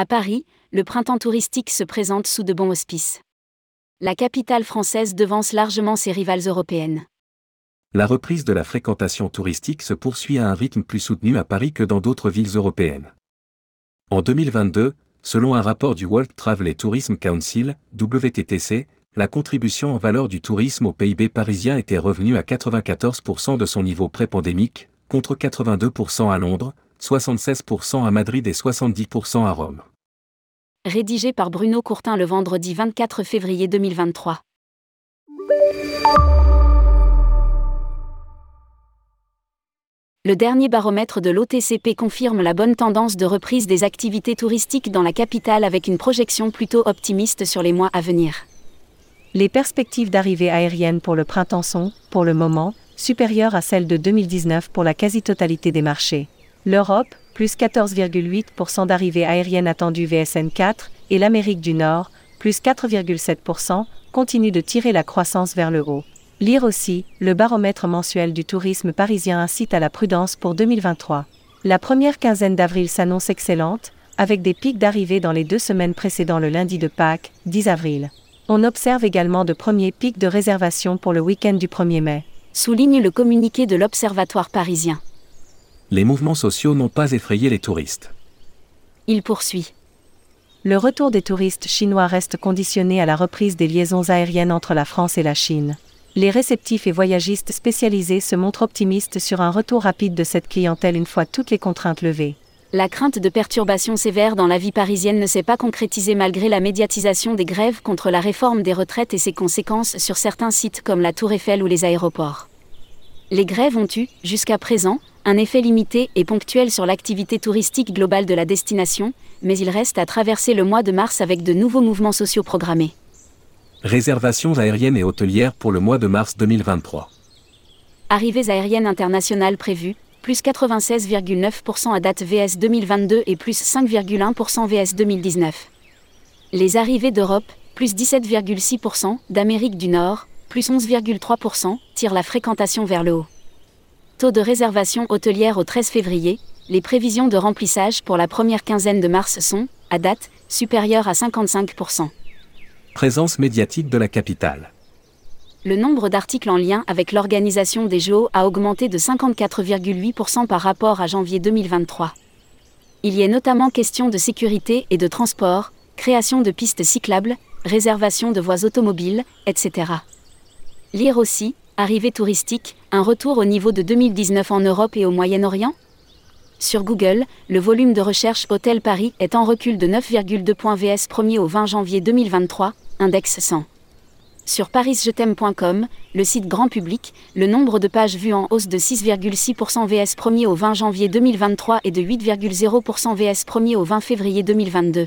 À Paris, le printemps touristique se présente sous de bons auspices. La capitale française devance largement ses rivales européennes. La reprise de la fréquentation touristique se poursuit à un rythme plus soutenu à Paris que dans d'autres villes européennes. En 2022, selon un rapport du World Travel Tourism Council, WTTC, la contribution en valeur du tourisme au PIB parisien était revenue à 94% de son niveau pré-pandémique, contre 82% à Londres, 76% à Madrid et 70% à Rome. Rédigé par Bruno Courtin le vendredi 24 février 2023. Le dernier baromètre de l'OTCP confirme la bonne tendance de reprise des activités touristiques dans la capitale avec une projection plutôt optimiste sur les mois à venir. Les perspectives d'arrivée aérienne pour le printemps sont, pour le moment, supérieures à celles de 2019 pour la quasi-totalité des marchés. L'Europe, plus 14,8% d'arrivées aériennes attendues VSN 4, et l'Amérique du Nord, plus 4,7%, continuent de tirer la croissance vers le haut. Lire aussi, le baromètre mensuel du tourisme parisien incite à la prudence pour 2023. La première quinzaine d'avril s'annonce excellente, avec des pics d'arrivée dans les deux semaines précédant le lundi de Pâques, 10 avril. On observe également de premiers pics de réservation pour le week-end du 1er mai. Souligne le communiqué de l'Observatoire parisien. Les mouvements sociaux n'ont pas effrayé les touristes. Il poursuit. Le retour des touristes chinois reste conditionné à la reprise des liaisons aériennes entre la France et la Chine les réceptifs et voyagistes spécialisés se montrent optimistes sur un retour rapide de cette clientèle une fois toutes les contraintes levées. La crainte de perturbations sévères dans la vie parisienne ne s'est pas concrétisée malgré la médiatisation des grèves contre la réforme des retraites et ses conséquences sur certains sites comme la Tour Eiffel ou les aéroports. Les grèves ont eu, jusqu'à présent, un effet limité et ponctuel sur l'activité touristique globale de la destination, mais il reste à traverser le mois de mars avec de nouveaux mouvements sociaux programmés. Réservations aériennes et hôtelières pour le mois de mars 2023. Arrivées aériennes internationales prévues, plus 96,9% à date VS 2022 et plus 5,1% VS 2019. Les arrivées d'Europe, plus 17,6%, d'Amérique du Nord, plus 11,3%, tirent la fréquentation vers le haut. Taux de réservation hôtelière au 13 février, les prévisions de remplissage pour la première quinzaine de mars sont, à date, supérieures à 55% présence médiatique de la capitale. Le nombre d'articles en lien avec l'organisation des Jeux a augmenté de 54,8% par rapport à janvier 2023. Il y est notamment question de sécurité et de transport, création de pistes cyclables, réservation de voies automobiles, etc. Lire aussi, arrivée touristique, un retour au niveau de 2019 en Europe et au Moyen-Orient? Sur Google, le volume de recherche Hôtel Paris est en recul de 9,2 points VS premier au 20 janvier 2023, index 100. Sur parisjet'aime.com, le site grand public, le nombre de pages vues en hausse de 6,6% VS premier au 20 janvier 2023 et de 8,0% VS premier au 20 février 2022.